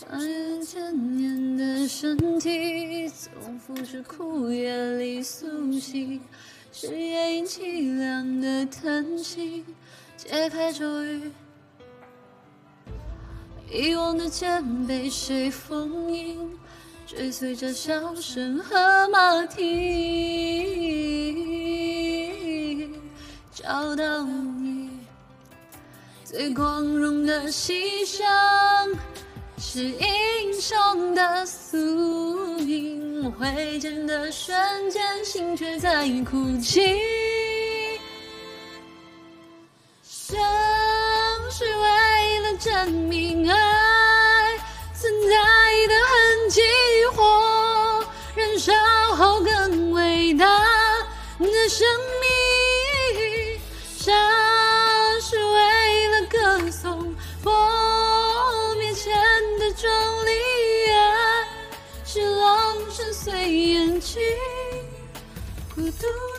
穿越千年的身体，从腐蚀枯叶里苏醒。是夜莺凄凉的叹息，节拍咒语。遗忘的剑被谁封印？追随着笑声和马蹄，找到你最光荣的牺牲。是英雄的宿命，挥剑的瞬间，心却在哭泣。生是为了证明爱存在的痕迹，或燃烧后更伟大的生命。对眼睛孤独。